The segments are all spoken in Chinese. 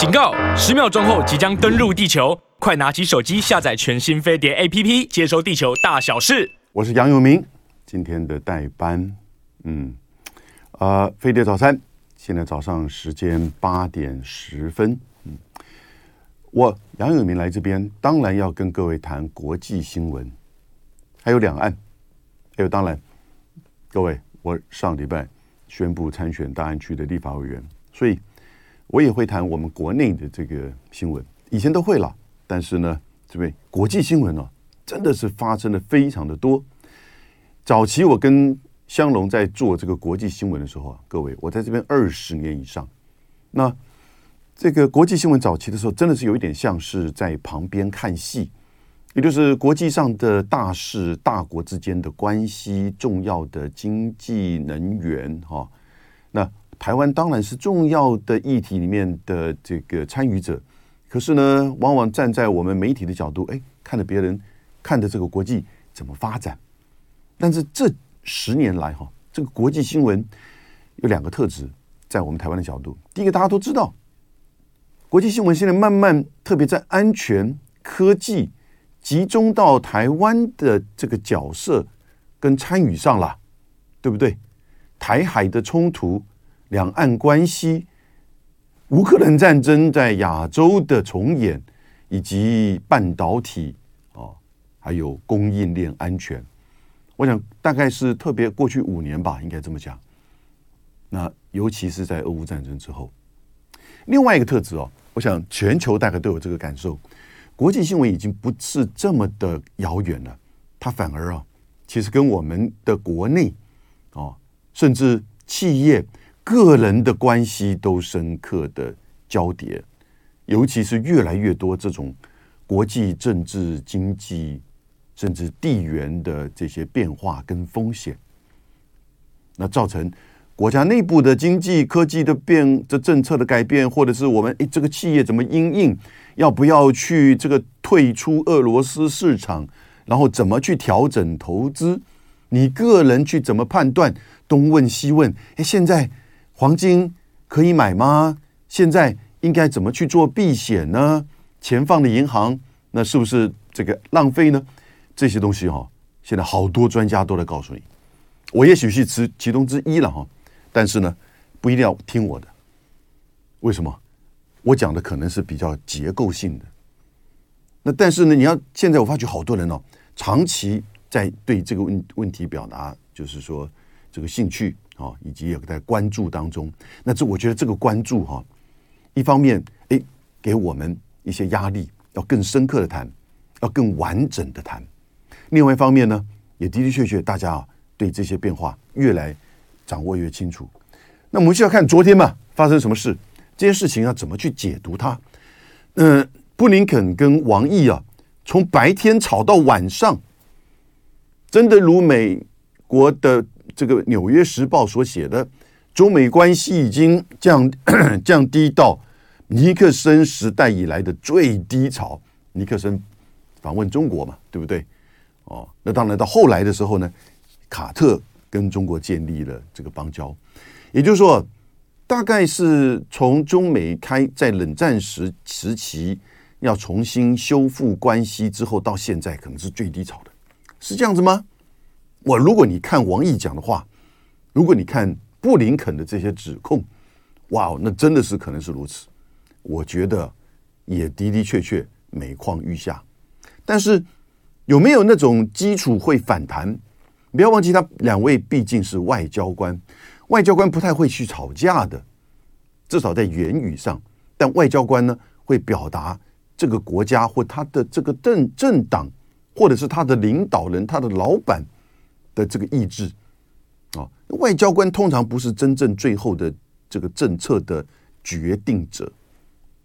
警告！十秒钟后即将登陆地球，快拿起手机下载全新飞碟 APP，接收地球大小事。我是杨永明，今天的代班，嗯，呃，飞碟早餐，现在早上时间八点十分，嗯，我杨永明来这边，当然要跟各位谈国际新闻，还有两岸，还有当然，各位，我上礼拜宣布参选大安区的立法委员，所以。我也会谈我们国内的这个新闻，以前都会了，但是呢，这位国际新闻呢、真的是发生的非常的多。早期我跟香龙在做这个国际新闻的时候啊，各位，我在这边二十年以上，那这个国际新闻早期的时候，真的是有一点像是在旁边看戏，也就是国际上的大事、大国之间的关系、重要的经济、能源，哈，台湾当然是重要的议题里面的这个参与者，可是呢，往往站在我们媒体的角度，哎，看着别人看着这个国际怎么发展。但是这十年来，哈，这个国际新闻有两个特质，在我们台湾的角度，第一个大家都知道，国际新闻现在慢慢特别在安全科技集中到台湾的这个角色跟参与上了，对不对？台海的冲突。两岸关系、乌克兰战争在亚洲的重演，以及半导体啊，还有供应链安全，我想大概是特别过去五年吧，应该这么讲。那尤其是在俄乌战争之后，另外一个特质哦，我想全球大概都有这个感受，国际新闻已经不是这么的遥远了，它反而啊，其实跟我们的国内啊，甚至企业。个人的关系都深刻的交叠，尤其是越来越多这种国际政治、经济甚至地缘的这些变化跟风险，那造成国家内部的经济、科技的变、这政策的改变，或者是我们诶这个企业怎么因应，要不要去这个退出俄罗斯市场，然后怎么去调整投资？你个人去怎么判断？东问西问，诶，现在。黄金可以买吗？现在应该怎么去做避险呢？钱放的银行，那是不是这个浪费呢？这些东西哈，现在好多专家都在告诉你，我也许是其其中之一了哈。但是呢，不一定要听我的。为什么？我讲的可能是比较结构性的。那但是呢，你要现在我发觉好多人哦，长期在对这个问问题表达，就是说这个兴趣。啊，以及也在关注当中。那这我觉得这个关注哈，一方面诶，给我们一些压力，要更深刻的谈，要更完整的谈。另外一方面呢，也的的确确大家啊对这些变化越来掌握越清楚。那我们需要看昨天嘛发生什么事，这件事情要怎么去解读它？嗯，布林肯跟王毅啊，从白天吵到晚上，真的如美国的。这个《纽约时报》所写的，中美关系已经降 降低到尼克森时代以来的最低潮。尼克森访问中国嘛，对不对？哦，那当然到后来的时候呢，卡特跟中国建立了这个邦交，也就是说，大概是从中美开在冷战时时期要重新修复关系之后，到现在可能是最低潮的，是这样子吗？我如果你看王毅讲的话，如果你看布林肯的这些指控，哇，那真的是可能是如此。我觉得也的的确确每况愈下。但是有没有那种基础会反弹？不要忘记，他两位毕竟是外交官，外交官不太会去吵架的，至少在言语上。但外交官呢，会表达这个国家或他的这个政政党，或者是他的领导人、他的老板。的这个意志啊，外交官通常不是真正最后的这个政策的决定者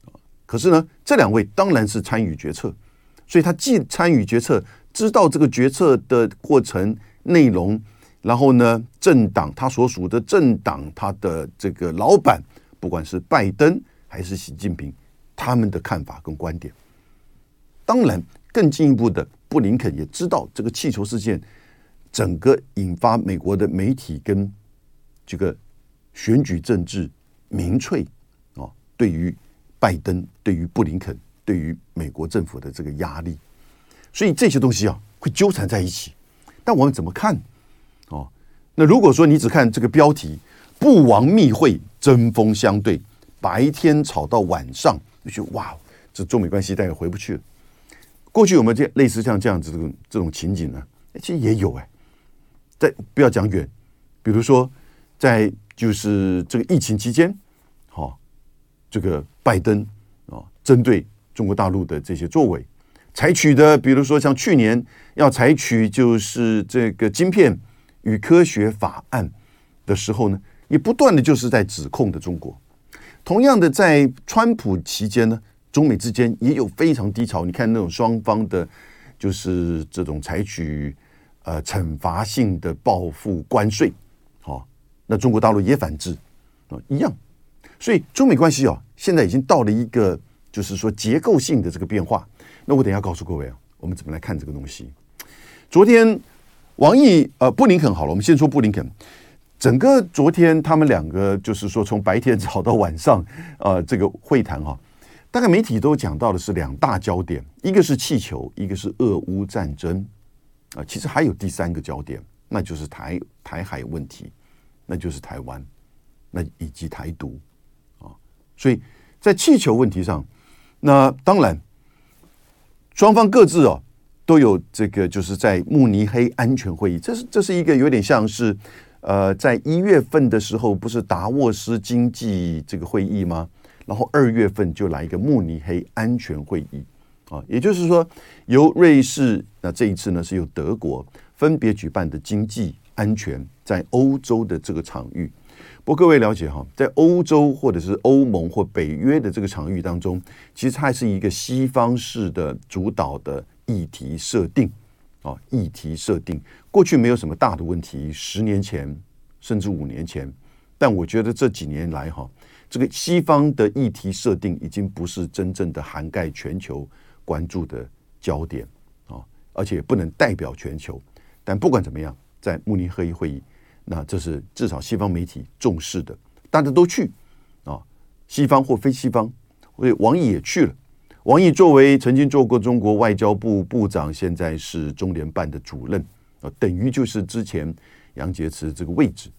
啊。可是呢，这两位当然是参与决策，所以他既参与决策，知道这个决策的过程内容，然后呢，政党他所属的政党，他的这个老板，不管是拜登还是习近平，他们的看法跟观点。当然，更进一步的，布林肯也知道这个气球事件。整个引发美国的媒体跟这个选举政治民粹啊，对于拜登，对于布林肯，对于美国政府的这个压力，所以这些东西啊会纠缠在一起。但我们怎么看？哦，那如果说你只看这个标题“布王密会针锋相对”，白天吵到晚上，你就哇，这中美关系大概回不去了。过去有没有这类似像这样子这种这种情景呢？其实也有哎，在不要讲远，比如说在就是这个疫情期间，好、哦，这个拜登啊、哦，针对中国大陆的这些作为，采取的，比如说像去年要采取就是这个晶片与科学法案的时候呢，也不断的就是在指控的中国。同样的，在川普期间呢。中美之间也有非常低潮，你看那种双方的，就是这种采取呃惩罚性的报复关税，好、那中国大陆也反制啊、一样，所以中美关系啊，现在已经到了一个就是说结构性的这个变化。那我等一下告诉各位啊，我们怎么来看这个东西？昨天王毅呃布林肯好了，我们先说布林肯，整个昨天他们两个就是说从白天吵到晚上啊、呃，这个会谈哈、啊。大概媒体都讲到的是两大焦点，一个是气球，一个是俄乌战争，啊，其实还有第三个焦点，那就是台台海问题，那就是台湾，那以及台独，啊，所以在气球问题上，那当然双方各自哦都有这个，就是在慕尼黑安全会议，这是这是一个有点像是呃，在一月份的时候，不是达沃斯经济这个会议吗？然后二月份就来一个慕尼黑安全会议，也就是说由瑞士，那这一次呢是由德国分别举办的经济安全在欧洲的这个场域。不过各位了解哈，在欧洲或者是欧盟或北约的这个场域当中，其实它是一个西方式的主导的议题设定，啊，议题设定过去没有什么大的问题，十年前甚至五年前，但我觉得这几年来哈。这个西方的议题设定已经不是真正的涵盖全球关注的焦点啊，而且不能代表全球。但不管怎么样，在慕尼黑会议，那这是至少西方媒体重视的，大家都去啊，西方或非西方，所以王毅也去了。王毅作为曾经做过中国外交部部长，现在是中联办的主任啊，等于就是之前杨洁篪这个位置。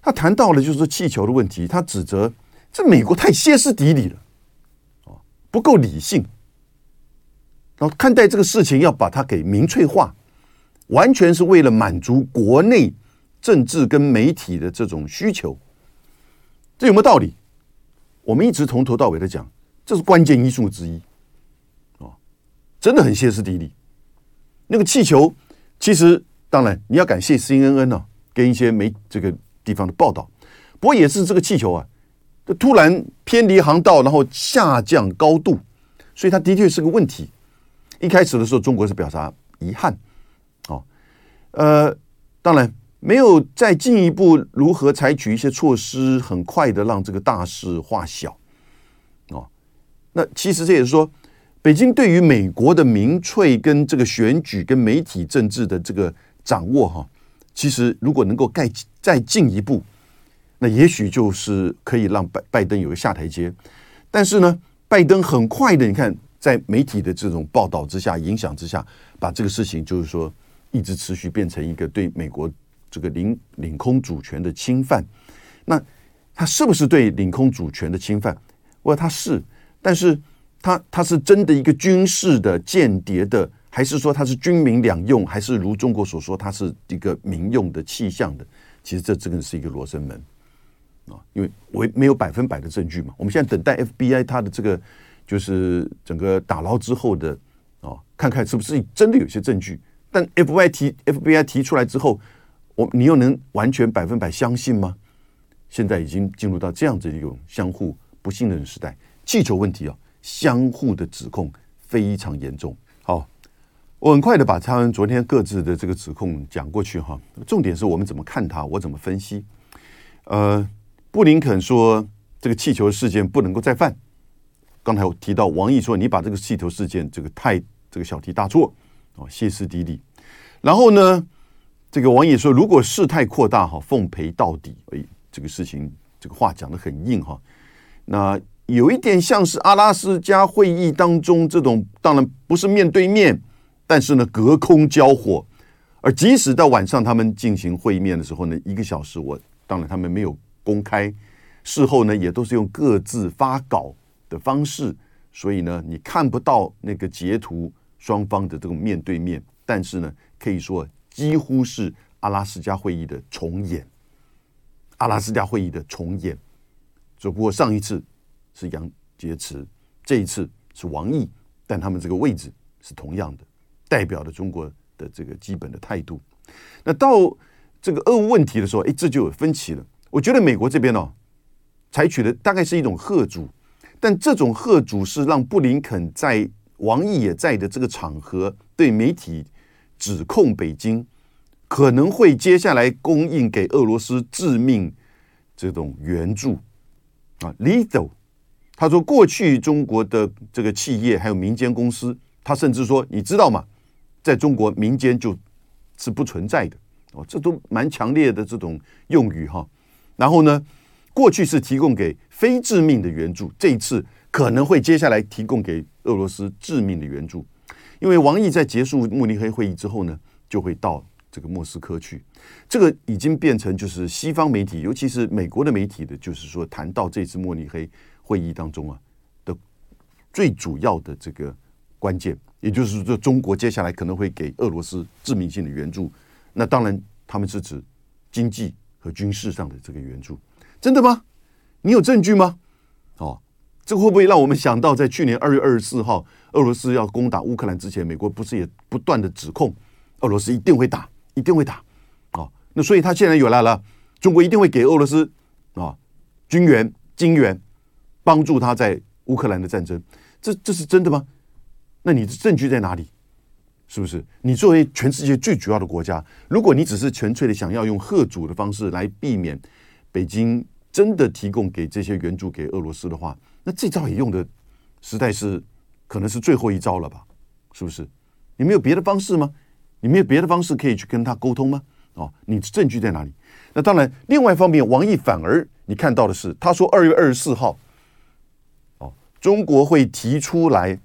他谈到了就是气球的问题，他指责这美国太歇斯底里了，啊，不够理性，然后看待这个事情要把它给民粹化，完全是为了满足国内政治跟媒体的这种需求，这有没有道理？我们一直从头到尾的讲，这是关键因素之一，啊，真的很歇斯底里。那个气球，其实当然你要感谢 CNN 呢，跟一些媒这个。地方的报道，不过也是这个气球啊，就突然偏离航道，然后下降高度，所以它的确是个问题。一开始的时候，中国是表达遗憾，哦，呃，当然没有再进一步如何采取一些措施，很快的让这个大事化小，哦，那其实这也是说，北京对于美国的民粹跟这个选举跟媒体政治的这个掌握，哈。其实，如果能够盖再进一步，那也许就是可以让拜拜登有个下台阶。但是呢，拜登很快的，你看，在媒体的这种报道之下、影响之下，把这个事情就是说一直持续变成一个对美国这个领领空主权的侵犯。那他是不是对领空主权的侵犯？我说他是，但是他他是真的一个军事的间谍的。还是说他是军民两用，还是如中国所说，它是一个民用的气象的？其实这真的是一个罗生门啊，因为我没有百分百的证据嘛。我们现在等待 FBI 它的这个就是整个打捞之后的啊，看看是不是真的有些证据。但 FBI 提 FBI 提出来之后，我你又能完全百分百相信吗？现在已经进入到这样子一种相互不信任的时代，气球问题啊，相互的指控非常严重。好。我很快的把他们昨天各自的这个指控讲过去哈，重点是我们怎么看他，我怎么分析。呃，布林肯说这个气球事件不能够再犯。刚才我提到王毅说你把这个气球事件这个太这个小题大做哦，歇斯底里。然后呢，这个王毅说如果事态扩大哈，奉陪到底。哎，这个事情这个话讲得很硬哈。那有一点像是阿拉斯加会议当中这种，当然不是面对面，但是呢隔空交火。而即使到晚上他们进行会面的时候呢，一个小时我当然他们没有公开，事后呢也都是用各自发稿的方式，所以呢你看不到那个截图双方的这个面对面，但是呢可以说几乎是阿拉斯加会议的重演，阿拉斯加会议的重演，只不过上一次是杨洁篪，这一次是王毅，但他们这个位置是同样的，代表了中国。的这个基本的态度，那到这个俄乌问题的时候，哎，这就有分歧了。我觉得美国这边哦，采取的大概是一种贺阻，但这种贺主是让布林肯在王毅也在的这个场合对媒体指控北京可能会接下来供应给俄罗斯致命这种援助啊，lethal。他说，过去中国的这个企业还有民间公司，他甚至说，你知道吗？在中国民间就是不存在的哦，这都蛮强烈的这种用语哈。然后呢，过去是提供给非致命的援助，这一次可能会接下来提供给俄罗斯致命的援助。因为王毅在结束慕尼黑会议之后呢，就会到这个莫斯科去。这个已经变成就是西方媒体，尤其是美国的媒体的，就是说谈到这次慕尼黑会议当中啊的最主要的这个关键。也就是说，中国接下来可能会给俄罗斯致命性的援助，那当然他们是指经济和军事上的这个援助，真的吗？你有证据吗？哦，这会不会让我们想到，在去年二月二十四号，俄罗斯要攻打乌克兰之前，美国不是也不断的指控俄罗斯一定会打，一定会打？哦，那所以他现在有来了，中国一定会给俄罗斯啊军援、金援，帮助他在乌克兰的战争，这这是真的吗？那你的证据在哪里？是不是？你作为全世界最主要的国家，如果你只是纯粹的想要用贺主的方式来避免北京真的提供给这些援助给俄罗斯的话，那这招也用的实在是可能是最后一招了吧？是不是？你没有别的方式吗？你没有别的方式可以去跟他沟通吗？哦，你的证据在哪里？那当然，另外一方面，王毅反而你看到的是，他说二月二十四号，哦，中国会提出来。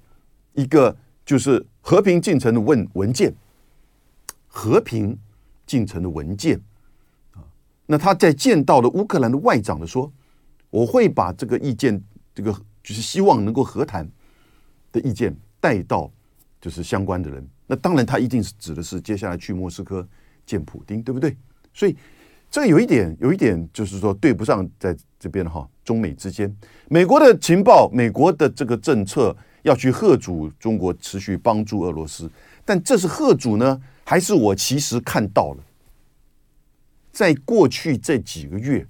一个就是和平进程的文文件，和平进程的文件。那他在见到了乌克兰的外长的说，我会把这个意见，这个就是希望能够和谈的意见带到就是相关的人。那当然，他一定是指的是接下来去莫斯科见普丁，对不对？所以这个有一点，有一点就是说对不上，在这边哈，中美之间，美国的情报，美国的这个政策。要去贺阻中国持续帮助俄罗斯，但这是贺阻呢，还是我其实看到了，在过去这几个月，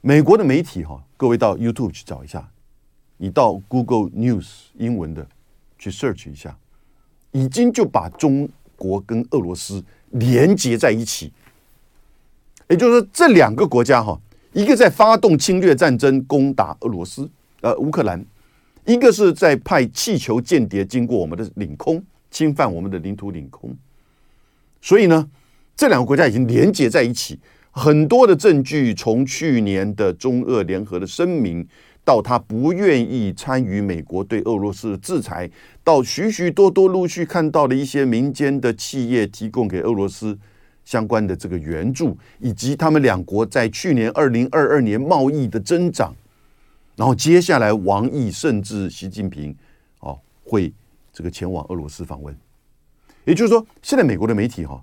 美国的媒体哈，各位到 YouTube 去找一下，你到 Google News 英文的去 search 一下，已经就把中国跟俄罗斯连接在一起，也就是说，这两个国家哈，一个在发动侵略战争攻打俄罗斯，呃，乌克兰。一个是在派气球间谍经过我们的领空，侵犯我们的领土领空，所以呢，这两个国家已经连接在一起。很多的证据，从去年的中俄联合的声明，到他不愿意参与美国对俄罗斯的制裁，到许许多多陆续看到了一些民间的企业提供给俄罗斯相关的这个援助，以及他们两国在去年二零二二年贸易的增长。然后接下来，王毅甚至习近平，哦，会这个前往俄罗斯访问。也就是说，现在美国的媒体哈，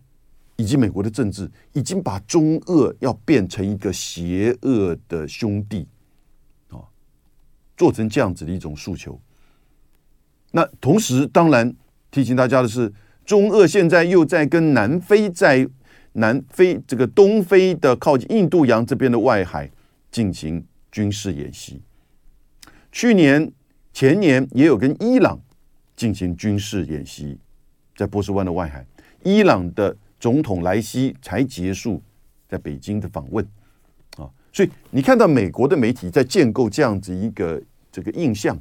以及美国的政治，已经把中俄要变成一个邪恶的兄弟，啊，做成这样子的一种诉求。那同时，当然提醒大家的是，中俄现在又在跟南非在南非这个东非的靠近印度洋这边的外海进行军事演习。去年、前年也有跟伊朗进行军事演习，在波斯湾的外海，伊朗的总统莱西才结束在北京的访问啊，所以你看到美国的媒体在建构这样子一个这个印象，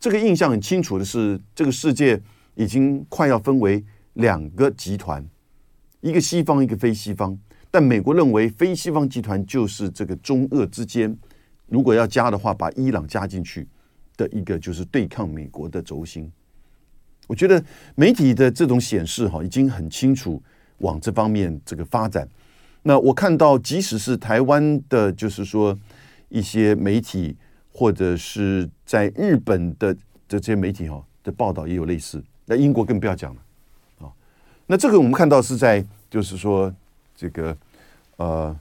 这个印象很清楚的是，这个世界已经快要分为两个集团，一个西方，一个非西方，但美国认为非西方集团就是这个中俄之间如果要加的话，把伊朗加进去的一个就是对抗美国的轴心。我觉得媒体的这种显示哈，已经很清楚往这方面这个发展。那我看到，即使是台湾的，就是说一些媒体，或者是在日本的这些媒体哈的报道也有类似。那英国更不要讲了啊。那这个我们看到是在就是说这个呃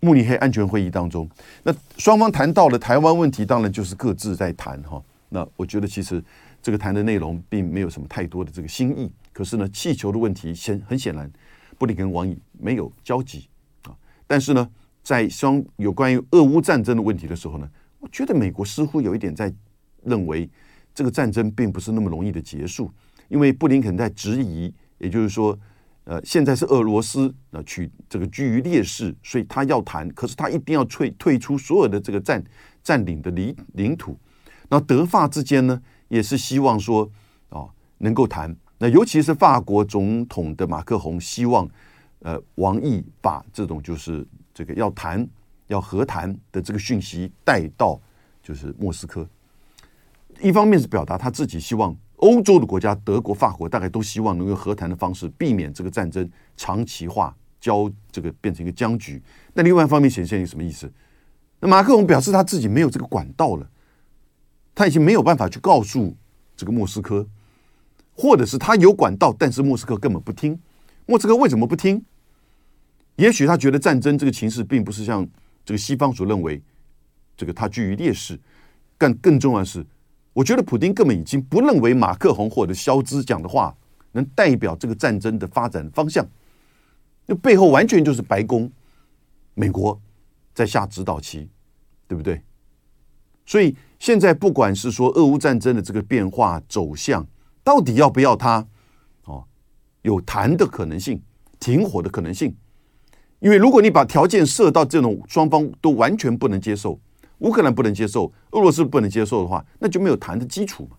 慕尼黑安全会议当中，那双方谈到了台湾问题，当然就是各自在谈哈。那我觉得其实。这个谈的内容并没有什么太多的这个新意，可是呢，气球的问题显很显然，布林肯王毅没有交集啊。但是呢，在双有关于俄乌战争的问题的时候呢，我觉得美国似乎有一点在认为这个战争并不是那么容易的结束，因为布林肯在质疑，也就是说，呃，现在是俄罗斯呃取这个居于劣势，所以他要谈，可是他一定要退退出所有的这个占占领的领领土，那德法之间呢，也是希望说啊，能够谈。那尤其是法国总统的马克宏希望，呃，王毅把这种就是这个要谈、要和谈的这个讯息带到就是莫斯科。一方面是表达他自己希望欧洲的国家，德国、法国大概都希望能够和谈的方式，避免这个战争长期化、交这个变成一个僵局。那另外一方面显现一个什么意思？那马克龙表示他自己没有这个管道了。他已经没有办法去告诉这个莫斯科，或者是他有管道，但是莫斯科根本不听。莫斯科为什么不听？也许他觉得战争这个情势并不是像这个西方所认为，这个他居于劣势。但更重要的是，我觉得普丁根本已经不认为马克宏或者肖兹讲的话能代表这个战争的发展方向。那背后完全就是白宫、美国在下指导棋，对不对？所以。现在不管是说俄乌战争的这个变化走向，到底要不要它哦，有谈的可能性，停火的可能性？因为如果你把条件设到这种双方都完全不能接受，乌克兰不能接受，俄罗斯不能接受的话，那就没有谈的基础嘛。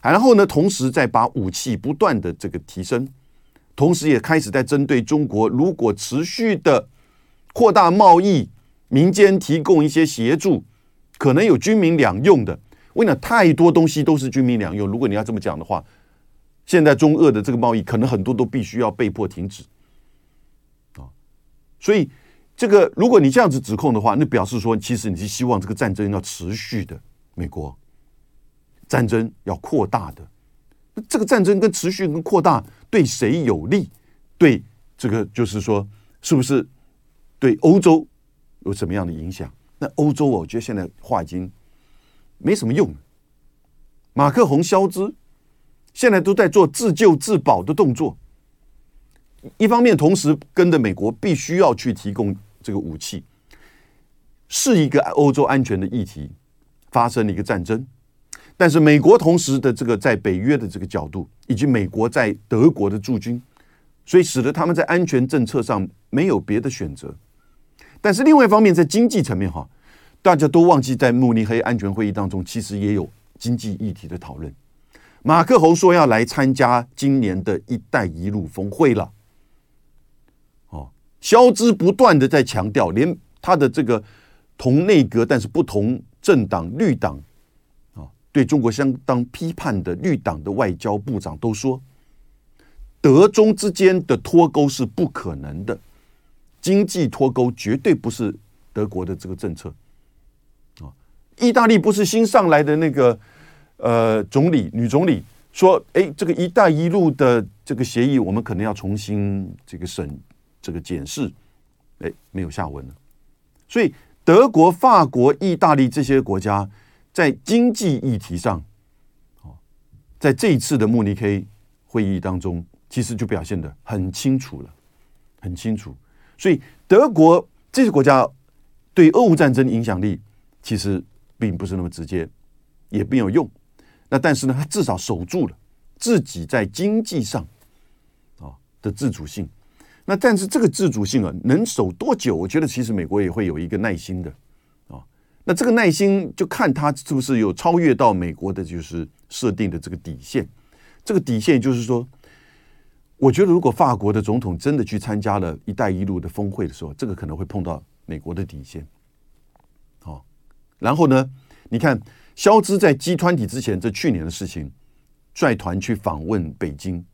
然后呢，同时再把武器不断的这个提升，同时也开始在针对中国，如果持续的扩大贸易，民间提供一些协助。可能有军民两用的，我跟你讲，太多东西都是军民两用。如果你要这么讲的话，现在中俄的这个贸易可能很多都必须要被迫停止啊。所以，这个如果你这样子指控的话，那表示说，其实你是希望这个战争要持续的，美国战争要扩大的。这个战争跟持续跟扩大对谁有利？对这个就是说，是不是对欧洲有什么样的影响？那欧洲，我觉得现在话已经没什么用了。马克宏、肖兹现在都在做自救自保的动作，一方面同时跟着美国必须要去提供这个武器，是一个欧洲安全的议题，发生了一个战争。但是美国同时的这个在北约的这个角度，以及美国在德国的驻军，所以使得他们在安全政策上没有别的选择。但是另外一方面，在经济层面哈，大家都忘记在慕尼黑安全会议当中，其实也有经济议题的讨论。马克宏说要来参加今年的一带一路峰会了。哦，肖兹不断的在强调，连他的这个同内阁但是不同政党绿党啊，对中国相当批判的绿党的外交部长都说，德中之间的脱钩是不可能的。经济脱钩绝对不是德国的这个政策啊！意大利不是新上来的那个呃总理女总理说，哎，这个“一带一路”的这个协议，我们可能要重新这个审这个检视，哎，没有下文了。所以，德国、法国、意大利这些国家在经济议题上，在这一次的慕尼黑会议当中，其实就表现得很清楚了，很清楚。所以，德国这些国家对俄乌战争影响力其实并不是那么直接，也没有用。那但是呢，他至少守住了自己在经济上啊的自主性。那但是这个自主性啊，能守多久？我觉得其实美国也会有一个耐心的啊。那这个耐心就看他是不是有超越到美国的就是设定的这个底线。这个底线就是说。我觉得，如果法国的总统真的去参加了一带一路的峰会的时候，这个可能会碰到美国的底线。好、然后呢，你看，肖兹在 G20 之前，这去年的事情，率团去访问北京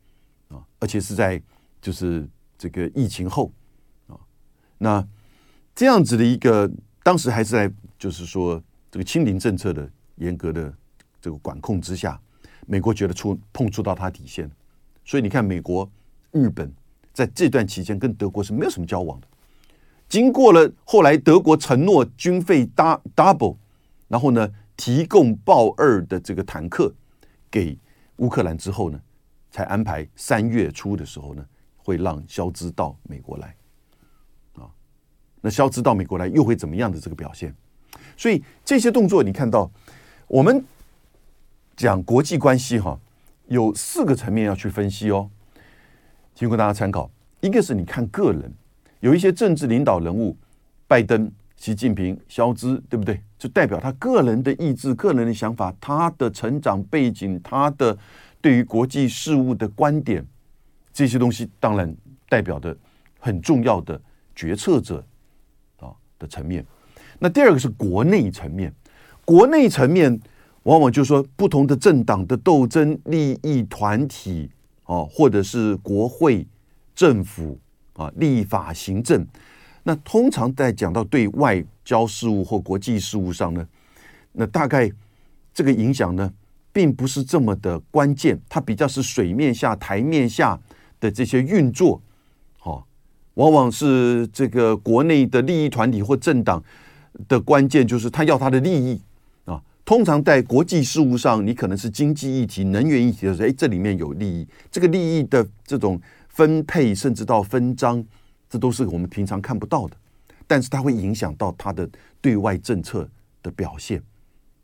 啊，而且是在就是这个疫情后啊，那这样子的一个，当时还是在就是说这个清零政策的严格的这个管控之下，美国觉得触碰触到他底线，所以你看，美国、日本在这段期间跟德国是没有什么交往的。经过了后来德国承诺军费 double，然后呢，提供豹二的这个坦克给乌克兰之后呢，才安排三月初的时候呢，会让肖兹到美国来啊。那肖兹到美国来又会怎么样的这个表现？所以这些动作你看到，我们讲国际关系哈，有四个层面要去分析哦，提供大家参考。一个是你看个人。有一些政治领导人物，拜登、习近平、肖兹，对不对？就代表他个人的意志、个人的想法、他的成长背景、他的对于国际事务的观点，这些东西当然代表的很重要的决策者啊的层面。那第二个是国内层面，国内层面往往就是说不同的政党的斗争、利益团体啊，或者是国会、政府。啊，立法行政，那通常在讲到对外交事务或国际事务上呢，那大概这个影响呢，并不是这么的关键，它比较是水面下、台面下的这些运作，哦，往往是这个国内的利益团体或政党的关键，就是他要他的利益。通常在国际事务上，你可能是经济议题、能源议题的时候，哎，这里面有利益，这个利益的这种。分配甚至到分赃，这都是我们平常看不到的，但是它会影响到它的对外政策的表现，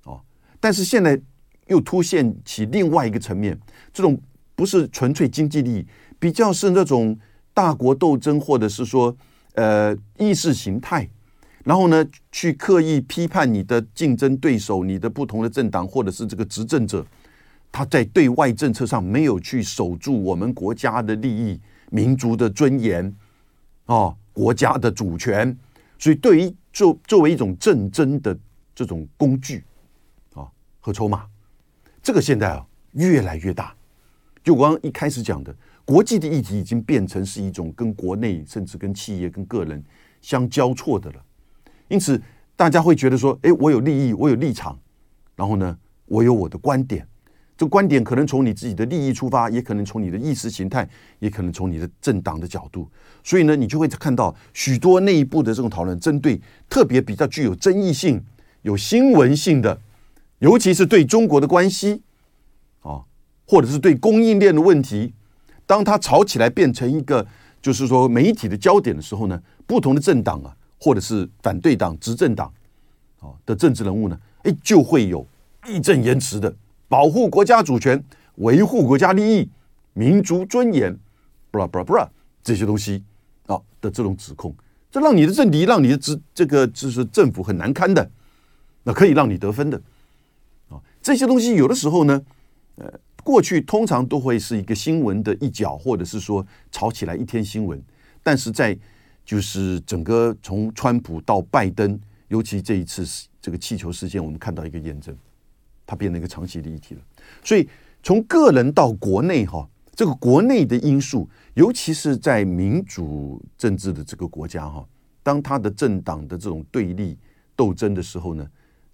哦。但是现在又凸显起另外一个层面，这种不是纯粹经济利益，比较是那种大国斗争，或者是说呃意识形态，然后呢去刻意批判你的竞争对手，你的不同的政党，或者是这个执政者。他在对外政策上没有去守住我们国家的利益、民族的尊严，啊，国家的主权，所以对于作作为一种政争的这种工具啊和筹码，这个现在啊越来越大。就我刚刚一开始讲的，国际的议题已经变成是一种跟国内甚至跟企业跟个人相交错的了。因此，大家会觉得说：“哎，我有利益，我有立场，然后呢，我有我的观点。”这观点可能从你自己的利益出发，也可能从你的意识形态，也可能从你的政党的角度。所以呢，你就会看到许多内部的这种讨论，针对特别比较具有争议性、有新闻性的，尤其是对中国的关系啊，或者是对供应链的问题，当它吵起来变成一个就是说媒体的焦点的时候呢，不同的政党啊，或者是反对党、执政党啊的政治人物呢，哎，就会有义正言辞的。保护国家主权、维护国家利益、民族尊严，布拉布拉布拉这些东西啊的这种指控，这让你的政敌、让你的这这个就是政府很难堪的，那可以让你得分的啊。这些东西有的时候呢，呃，过去通常都会是一个新闻的一角，或者是说炒起来一天新闻，但是在就是整个从川普到拜登，尤其这一次这个气球事件，我们看到一个验证。它变成一个长期的议题了，所以从个人到国内哈，这个国内的因素，尤其是在民主政治的这个国家哈，当他的政党的这种对立斗争的时候呢，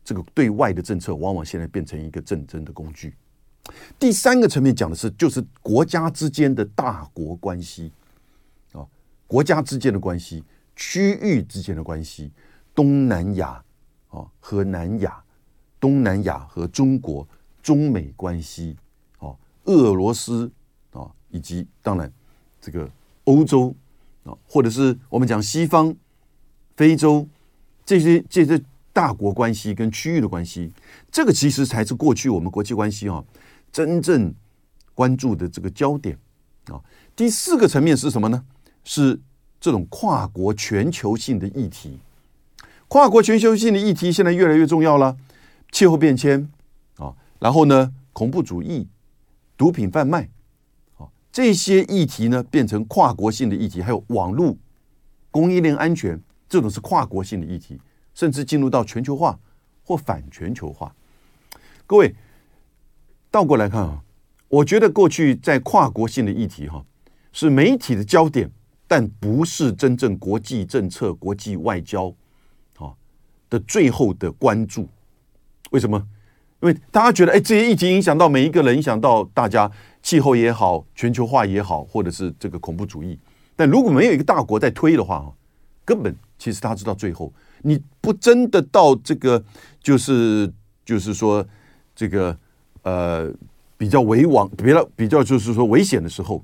这个对外的政策往往现在变成一个政争的工具。第三个层面讲的是，就是国家之间的大国关系，国家之间的关系，区域之间的关系，东南亚啊和南亚。东南亚和中国、中美关系，哦，俄罗斯啊，以及当然这个欧洲啊，或者是我们讲西方、非洲这些这些大国关系跟区域的关系，这个其实才是过去我们国际关系啊真正关注的这个焦点啊。第四个层面是什么呢？是这种跨国全球性的议题，跨国全球性的议题现在越来越重要了。气候变迁啊，然后呢，恐怖主义、毒品贩卖啊，这些议题呢变成跨国性的议题，还有网络、供应链安全，这种是跨国性的议题，甚至进入到全球化或反全球化。各位倒过来看啊，我觉得过去在跨国性的议题哈，是媒体的焦点，但不是真正国际政策、国际外交啊的最后的关注。为什么？因为大家觉得，哎，这些议题影响到每一个人，影响到大家，气候也好，全球化也好，或者是这个恐怖主义。但如果没有一个大国在推的话，根本其实他知道最后，你不真的到这个，就是就是说这个呃比较危亡，比较比较就是说危险的时候，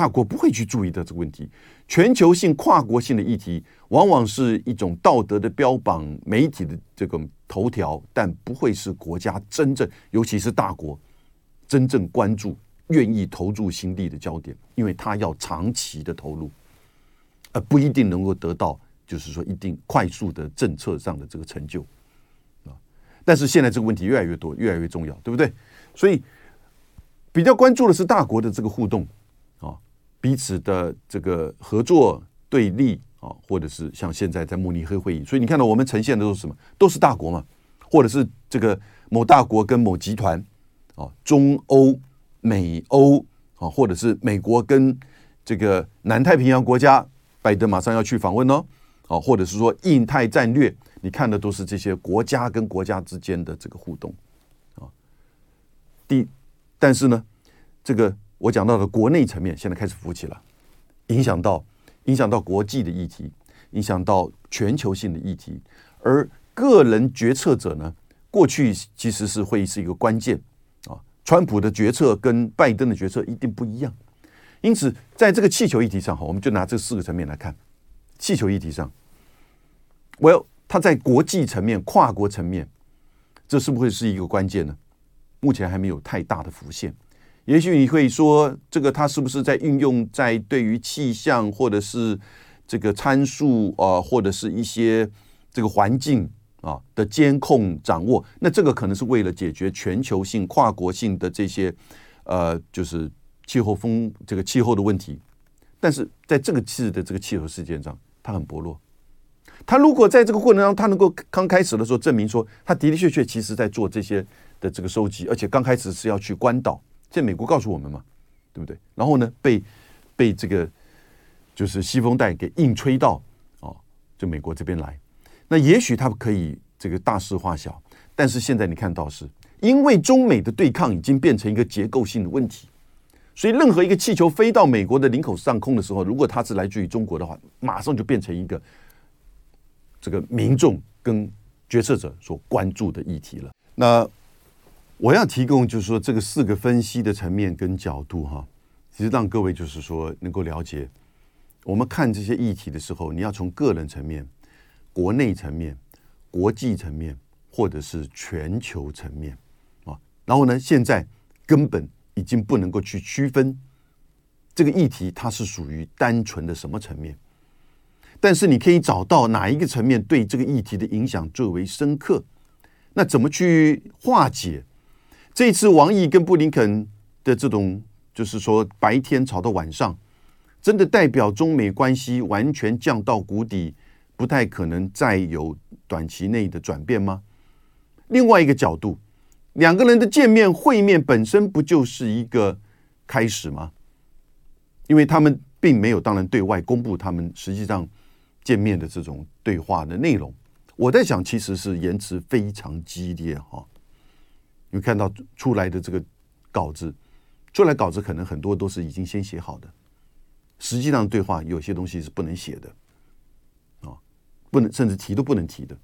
大国不会去注意的这个问题。全球性、跨国性的议题，往往是一种道德的标榜，媒体的这个头条，但不会是国家真正，尤其是大国真正关注、愿意投入心力的焦点，因为他要长期的投入，而不一定能够得到，就是说一定快速的政策上的这个成就啊。但是现在这个问题越来越多，越来越重要，对不对？所以比较关注的是大国的这个互动啊。彼此的这个合作对立啊，或者是像现在在慕尼黑会议，所以你看到我们呈现的都是什么？都是大国嘛，或者是这个某大国跟某集团啊，中欧、美欧啊，或者是美国跟这个南太平洋国家，拜登马上要去访问哦，啊，或者是说印太战略，你看的都是这些国家跟国家之间的这个互动啊。第，但是呢，这个。我讲到的国内层面现在开始浮起了，影响到影响到国际的议题，影响到全球性的议题，而个人决策者呢，过去其实是会是一个关键啊。川普的决策跟拜登的决策一定不一样，因此在这个气球议题上，哈，我们就拿这四个层面来看，气球议题上，Well，它在国际层面、跨国层面，这是不是是一个关键呢？目前还没有太大的浮现。也许你会说，这个它是不是在运用在对于气象或者是这个参数啊，或者是一些这个环境啊的监控掌握？那这个可能是为了解决全球性、跨国性的这些呃，就是气候风这个气候的问题。但是在这个次的这个气候事件上，它很薄弱。它如果在这个过程当中，它能够刚开始的时候证明说，它的的确确其实在做这些的这个收集，而且刚开始是要去关岛。在美国告诉我们嘛，对不对？然后呢，被被这个就是西风带给硬吹到哦，就美国这边来。那也许他可以这个大事化小，但是现在你看到是，因为中美的对抗已经变成一个结构性的问题，所以任何一个气球飞到美国的领口上空的时候，如果它是来自于中国的话，马上就变成一个这个民众跟决策者所关注的议题了。那。我要提供就是说这个四个分析的层面跟角度哈，其实让各位就是说能够了解，我们看这些议题的时候，你要从个人层面、国内层面、国际层面，或者是全球层面啊。然后呢，现在根本已经不能够去区分这个议题它是属于单纯的什么层面，但是你可以找到哪一个层面对这个议题的影响最为深刻，那怎么去化解？这次王毅跟布林肯的这种，就是说白天吵到晚上，真的代表中美关系完全降到谷底，不太可能再有短期内的转变吗？另外一个角度，两个人的见面会面本身不就是一个开始吗？因为他们并没有当然对外公布他们实际上见面的这种对话的内容。我在想，其实是言辞非常激烈哈。你看到出来的这个稿子，出来稿子可能很多都是已经先写好的，实际上对话有些东西是不能写的，啊，不能甚至提都不能提的。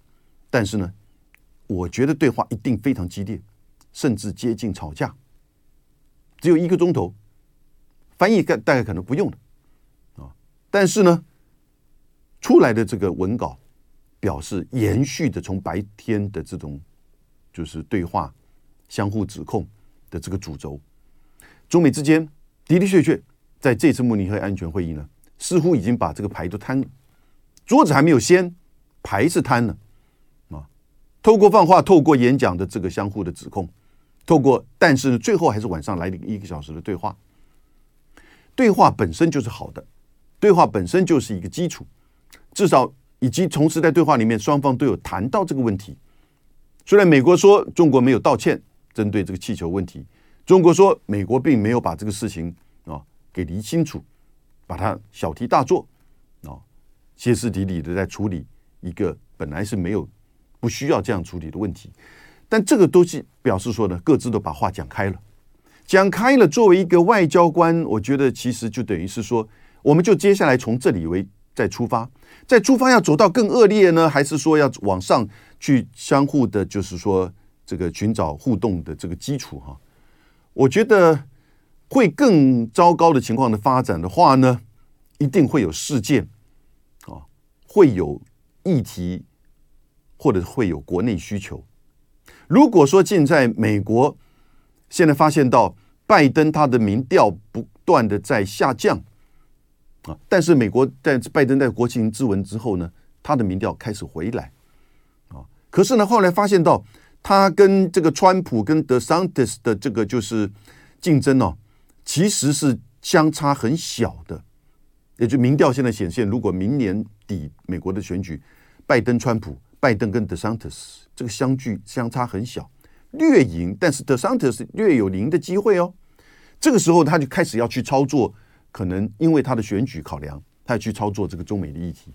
但是呢，我觉得对话一定非常激烈，甚至接近吵架。只有一个钟头，翻译大大概可能不用的，啊，但是呢，出来的这个文稿表示延续的从白天的这种就是对话。相互指控的这个主轴，中美之间的的确确在这次慕尼黑安全会议呢，似乎已经把这个牌都摊了，桌子还没有掀，牌是摊了啊。透过放话，透过演讲的这个相互的指控，透过，但是最后还是晚上来了一个小时的对话。对话本身就是好的，对话本身就是一个基础，至少以及同时在对话里面双方都有谈到这个问题，虽然美国说中国没有道歉，针对这个气球问题，中国说美国并没有把这个事情啊给理清楚，把它小题大做啊，歇斯底里的在处理一个本来是没有不需要这样处理的问题，但这个东西表示说呢，各自都把话讲开了，讲开了。作为一个外交官，我觉得其实就等于是说，我们就接下来从这里为再出发，再出发要走到更恶劣呢，还是说要往上去相互的，就是说这个寻找互动的这个基础哈？我觉得会更糟糕的情况的发展的话呢，一定会有事件啊，会有议题。或者会有国内需求。如果说现在美国现在发现到拜登他的民调不断的在下降啊，但是美国在拜登在国情咨文之后呢，他的民调开始回来啊。可是呢，后来发现到他跟这个川普跟德桑蒂斯的这个就是竞争哦，其实是相差很小的。也就民调现在显现，如果明年底美国的选举，拜登川普。拜登跟德桑特斯这个相距相差很小，略赢，但是德桑特斯略有赢的机会哦。这个时候他就开始要去操作，可能因为他的选举考量，他要去操作这个中美的议题。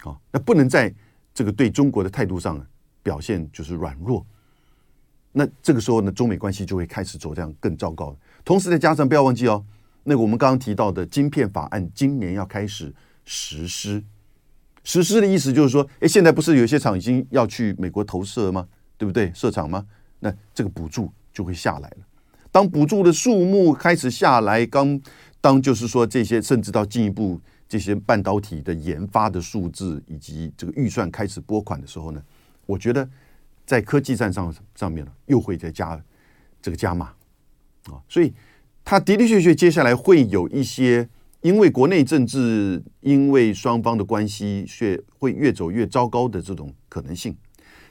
好，那不能在这个对中国的态度上表现就是软弱。那这个时候呢，中美关系就会开始走这样更糟糕。同时再加上不要忘记哦，那个我们刚刚提到的晶片法案今年要开始实施。实施的意思就是说，哎，现在不是有些厂已经要去美国投射吗？对不对？设厂吗？那这个补助就会下来了。当补助的数目开始下来，刚当就是说这些，甚至到进一步这些半导体的研发的数字以及这个预算开始拨款的时候呢，我觉得在科技战上上面呢，又会再加这个加码啊，所以他的的确确接下来会有一些。因为国内政治，因为双方的关系，却会越走越糟糕的这种可能性。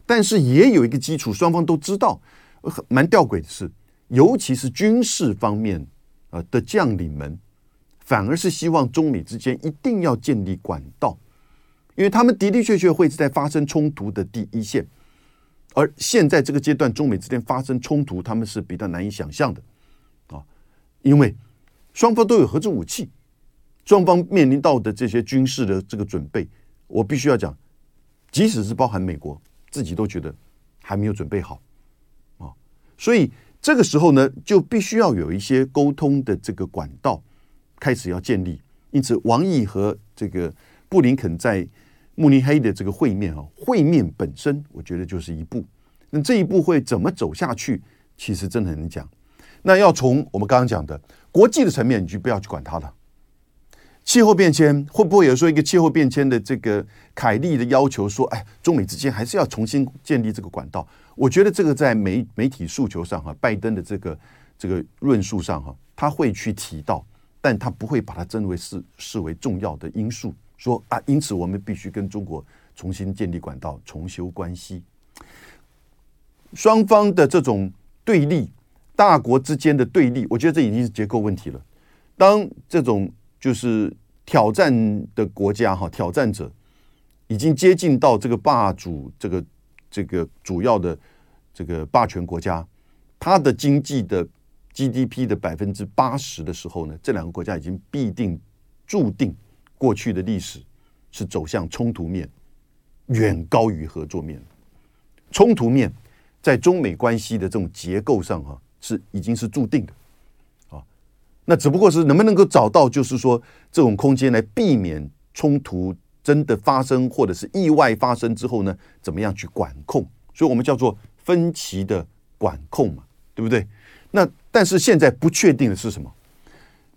但是也有一个基础，双方都知道，蛮吊诡的是，尤其是军事方面呃的将领们，反而是希望中美之间一定要建立管道，因为他们的的确确会是在发生冲突的第一线。而现在这个阶段，中美之间发生冲突，他们是比较难以想象的啊，因为双方都有核子武器。双方面临到的这些军事的这个准备，我必须要讲，即使是包含美国自己都觉得还没有准备好啊，所以这个时候呢，就必须要有一些沟通的这个管道开始要建立。因此，王毅和这个布林肯在慕尼黑的这个会面啊，会面本身我觉得就是一步。那这一步会怎么走下去？其实真的很难讲。那要从我们刚刚讲的国际的层面，你就不要去管它了。气候变迁会不会有说一个气候变迁的这个凯利的要求说，哎，中美之间还是要重新建立这个管道？我觉得这个在媒媒体诉求上哈，拜登的这个这个论述上哈，他会去提到，但他不会把它真为视视为重要的因素。说啊，因此我们必须跟中国重新建立管道，重修关系。双方的这种对立，大国之间的对立，我觉得这已经是结构问题了。当这种就是挑战的国家哈，挑战者已经接近到这个霸主，这个这个主要的这个霸权国家，它的经济的 GDP 的百分之八十的时候呢，这两个国家已经必定注定过去的历史是走向冲突面，远高于合作面。冲突面在中美关系的这种结构上哈，是已经是注定的。啊那只不过是能不能够找到，就是说这种空间来避免冲突真的发生，或者是意外发生之后呢，怎么样去管控？所以我们叫做分歧的管控嘛，对不对？那但是现在不确定的是什么？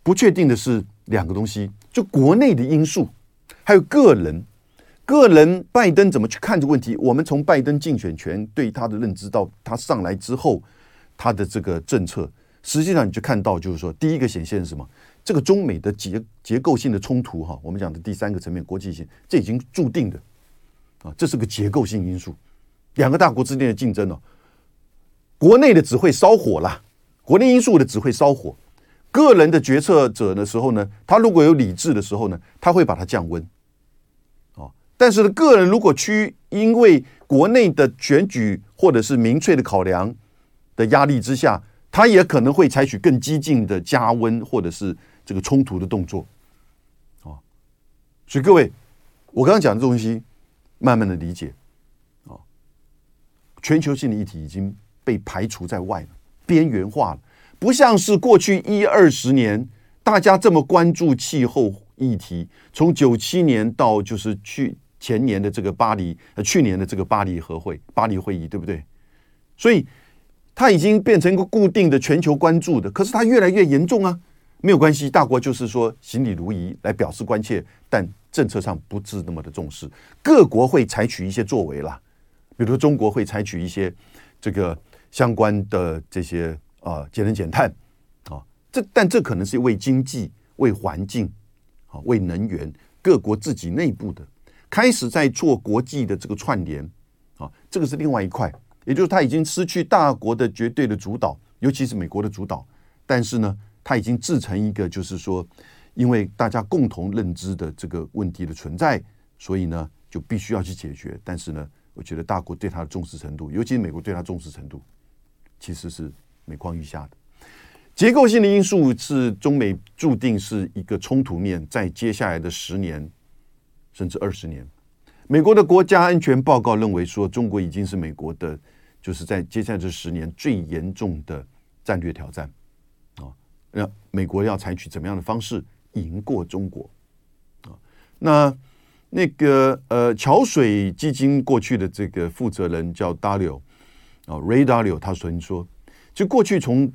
不确定的是两个东西，就国内的因素，还有个人，个人拜登怎么去看这个问题？我们从拜登竞选权对他的认知到他上来之后，他的这个政策。实际上，你就看到，就是说，第一个显现是什么？这个中美的结结构性的冲突，哈，我们讲的第三个层面，国际性，这已经注定的啊，这是个结构性因素。两个大国之间的竞争呢，国内的只会烧火啦，国内因素的只会烧火。个人的决策者的时候呢，他如果有理智的时候呢，他会把它降温。啊，但是呢，个人如果去因为国内的选举或者是民粹的考量的压力之下，他也可能会采取更激进的加温或者是这个冲突的动作。啊，所以各位，我刚刚讲的东西，慢慢的理解。啊，全球性的议题已经被排除在外了，边缘化了，不像是过去一二十年大家这么关注气候议题，从九七年到就是去前年的这个巴黎，呃，去年的这个巴黎和会、巴黎会议，对不对？所以它已经变成一个固定的全球关注的，可是它越来越严重啊。没有关系，大国就是说行礼如仪来表示关切，但政策上不是那么的重视，各国会采取一些作为啦，比如说中国会采取一些这个相关的这些啊节能减碳啊，这但这可能是为经济、为环境啊、为能源，各国自己内部的开始在做国际的这个串联啊，这个是另外一块，也就是他已经失去大国的绝对的主导，尤其是美国的主导，但是呢。它已经制成一个，就是说，因为大家共同认知的这个问题的存在，所以呢，就必须要去解决。但是呢，我觉得大国对它的重视程度，尤其是美国对它重视程度，其实是每况愈下的。结构性的因素是中美注定是一个冲突面，在接下来的十年甚至二十年，美国的国家安全报告认为说，中国已经是美国的，就是在接下来这十年最严重的战略挑战啊。那美国要采取怎么样的方式赢过中国啊？那那个呃，桥水基金过去的这个负责人叫 Dalio 啊，Ray Dalio，他曾经说，就过去从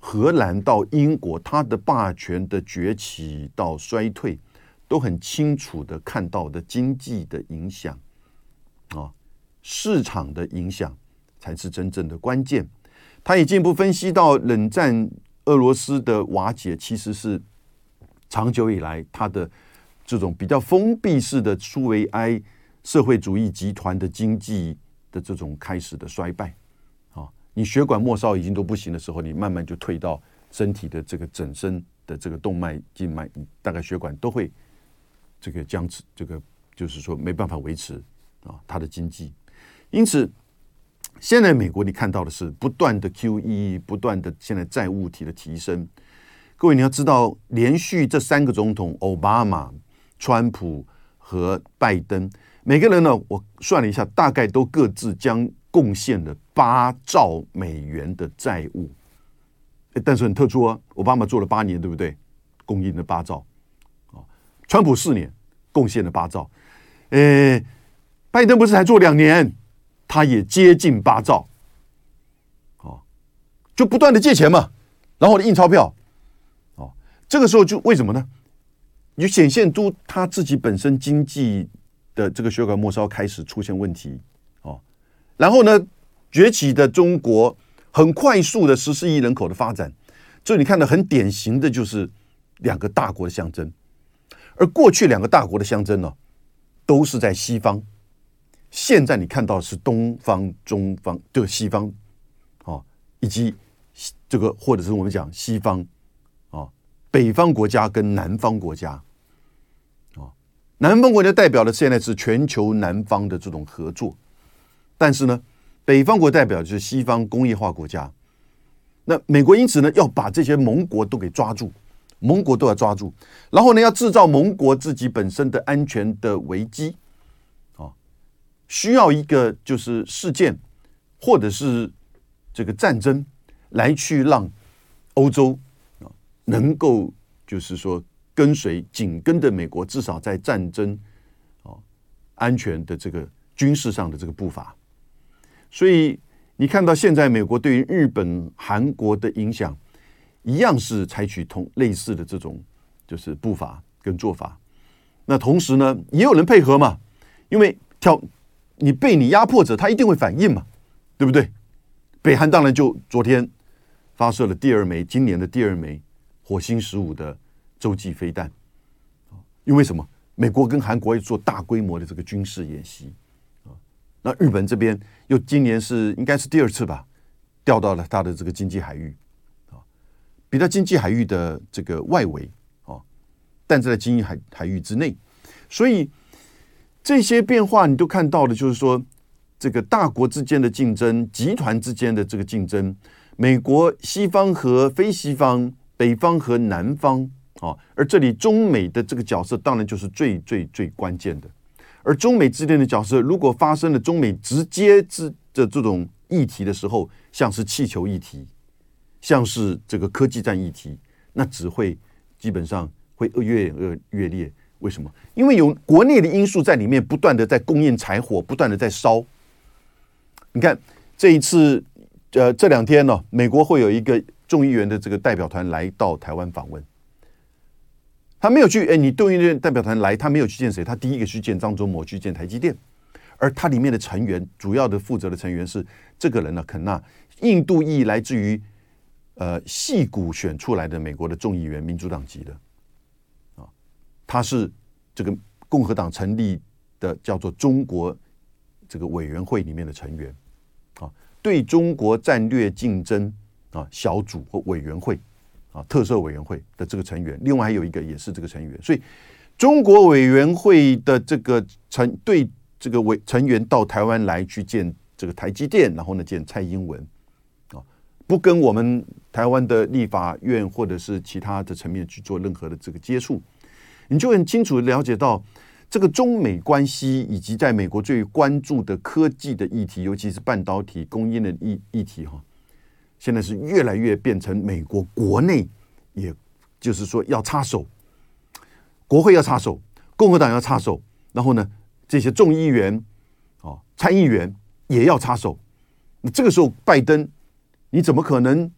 荷兰到英国，他的霸权的崛起到衰退，都很清楚的看到的经济的影响啊，市场的影响才是真正的关键。他也进一步分析到冷战。俄罗斯的瓦解其实是长久以来它的这种比较封闭式的苏维埃社会主义集团的经济的这种开始的衰败，你血管末梢已经都不行的时候，你慢慢就退到身体的这个整身的这个动脉静脉，大概血管都会这个僵持，这个就是说没办法维持啊它的经济，因此。现在美国你看到的是不断的 QE，不断的现在债务体的提升。各位你要知道，连续这三个总统，奥巴马、川普和拜登，每个人呢，我算了一下，大概都各自将贡献了八兆美元的债务。但是很特殊啊，奥巴马做了八年，对不对？供应了八兆。啊，川普四年贡献了八兆。诶，拜登不是才做两年？他也接近八兆，哦，就不断的借钱嘛，然后印钞票，哦，这个时候就为什么呢？你就显现出他自己本身经济的这个血管末梢开始出现问题，然后呢，崛起的中国很快速的十四亿人口的发展，这你看到很典型的就是两个大国的象征，而过去两个大国的象征呢，都是在西方。现在你看到是东方、中方，对西方，啊，以及这个或者是我们讲西方，啊，北方国家跟南方国家，啊，南方国家代表的现在是全球南方的这种合作，但是呢，北方国代表就是西方工业化国家，那美国因此呢要把这些盟国都给抓住，盟国都要抓住，然后呢要制造盟国自己本身的安全的危机。啊需要一个就是事件，或者是这个战争，来去让欧洲啊能够就是说跟随紧跟着美国，至少在战争啊安全的这个军事上的这个步伐。所以你看到现在美国对于日本、韩国的影响，一样是采取同类似的这种就是步伐跟做法。那同时呢，也有人配合嘛，因为挑。你被你压迫者，他一定会反应嘛，对不对？北韩当然就昨天发射了第二枚，今年的第二枚火星十五的洲际飞弹。因为什么？美国跟韩国要做大规模的这个军事演习。那日本这边又今年是应该是第二次吧，调到了他的这个经济海域啊，比他经济海域的这个外围啊，但在经济海海域之内，所以。这些变化你都看到的，就是说，这个大国之间的竞争，集团之间的这个竞争，美国西方和非西方，北方和南方啊，而这里中美的这个角色，当然就是最最最关键的。而中美之间的角色，如果发生了中美直接之的这种议题的时候，像是气球议题，像是这个科技战议题，那只会基本上会越演越越烈。为什么？因为有国内的因素在里面，不断的在供应柴火，不断的在烧。你看这一次，呃，这两天呢、美国会有一个众议员的这个代表团来到台湾访问。他没有去，哎，你众议院代表团来，他没有去见谁？他第一个去见张忠谋，去见台积电。而他里面的成员，主要的负责的成员是这个人呢，肯纳，印度裔，来自于呃矽谷选出来的美国的众议员，民主党籍的。啊他是这个共和党成立的叫做中国这个委员会里面的成员啊，对中国战略竞争啊小组或委员会啊特色委员会的这个成员，另外还有一个也是这个成员，所以中国委员会的这个成对这个委成员到台湾来去见这个台积电，然后呢见蔡英文啊，不跟我们台湾的立法院或者是其他的层面去做任何的这个接触。你就很清楚了解到，这个中美关系以及在美国最关注的科技的议题，尤其是半导体供应的议议题，哈，现在是越来越变成美国国内，也就是说要插手，国会要插手，共和党要插手，然后呢，这些众议员啊、参议员也要插手。那这个时候，拜登，你怎么可能？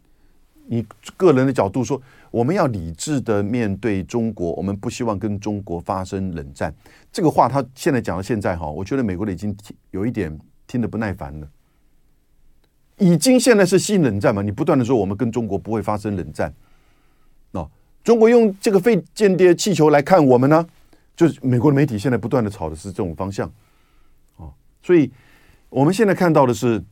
你个人的角度说，我们要理智的面对中国，我们不希望跟中国发生冷战。这个话他现在讲到现在哈，我觉得美国的已经有一点听得不耐烦了。已经现在是新冷战嘛？你不断的说我们跟中国不会发生冷战，哦，中国用这个废间谍气球来看我们呢？就是美国的媒体现在不断的吵的是这种方向，哦，所以我们现在看到的是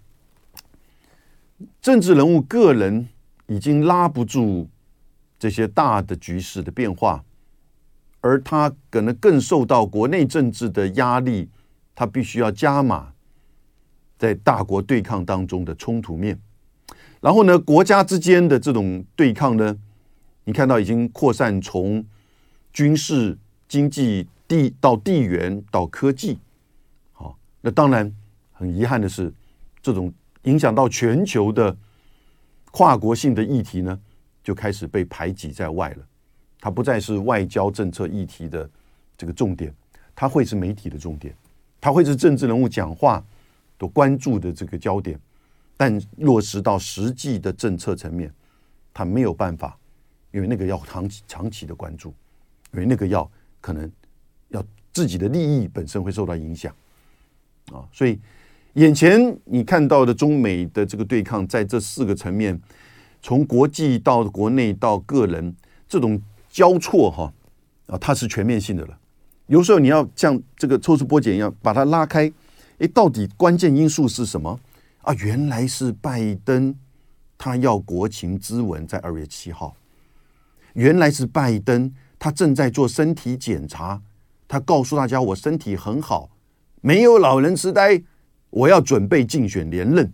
政治人物个人。已经拉不住这些大的局势的变化，而他可能更受到国内政治的压力，他必须要加码在大国对抗当中的冲突面。然后呢，国家之间的这种对抗呢，你看到已经扩散从军事、经济、地到地缘到科技。好，那当然很遗憾的是，这种影响到全球的。跨国性的议题呢，就开始被排挤在外了。它不再是外交政策议题的这个重点，它会是媒体的重点，它会是政治人物讲话都关注的这个焦点。但落实到实际的政策层面，他没有办法，因为那个要长期长期的关注，因为那个要可能要自己的利益本身会受到影响啊，所以。眼前你看到的中美的这个对抗，在这四个层面，从国际到国内到个人，这种交错哈啊，它是全面性的了。有时候你要像这个抽丝剥茧一样把它拉开，哎，到底关键因素是什么啊？原来是拜登他要国情咨文在二月七号，原来是拜登他正在做身体检查，他告诉大家我身体很好，没有老人痴呆。我要准备竞选连任，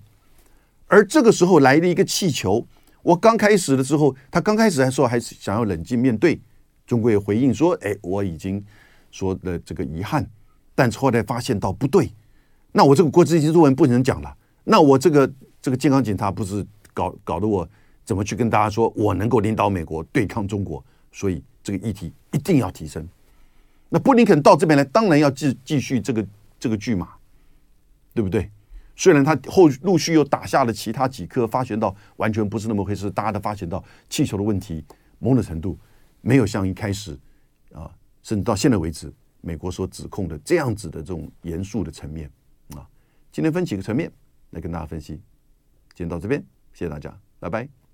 而这个时候来了一个气球。我刚开始的时候，他刚开始还说还是想要冷静面对，中国也回应说：“哎，我已经说了这个遗憾。”但是后来发现到不对，那我这个国际新闻不能讲了。那我这个这个健康检查不是搞搞得我怎么去跟大家说我能够领导美国对抗中国？所以这个议题一定要提升。那布林肯到这边来，当然要继继续这个这个剧码。对不对？虽然他后陆续又打下了其他几颗，发现到完全不是那么回事，大家都发现到气球的问题，某种程度没有像一开始啊，甚至到现在为止，美国所指控的这样子的这种严肃的层面。今天分几个层面来跟大家分析，今天到这边，谢谢大家，拜拜。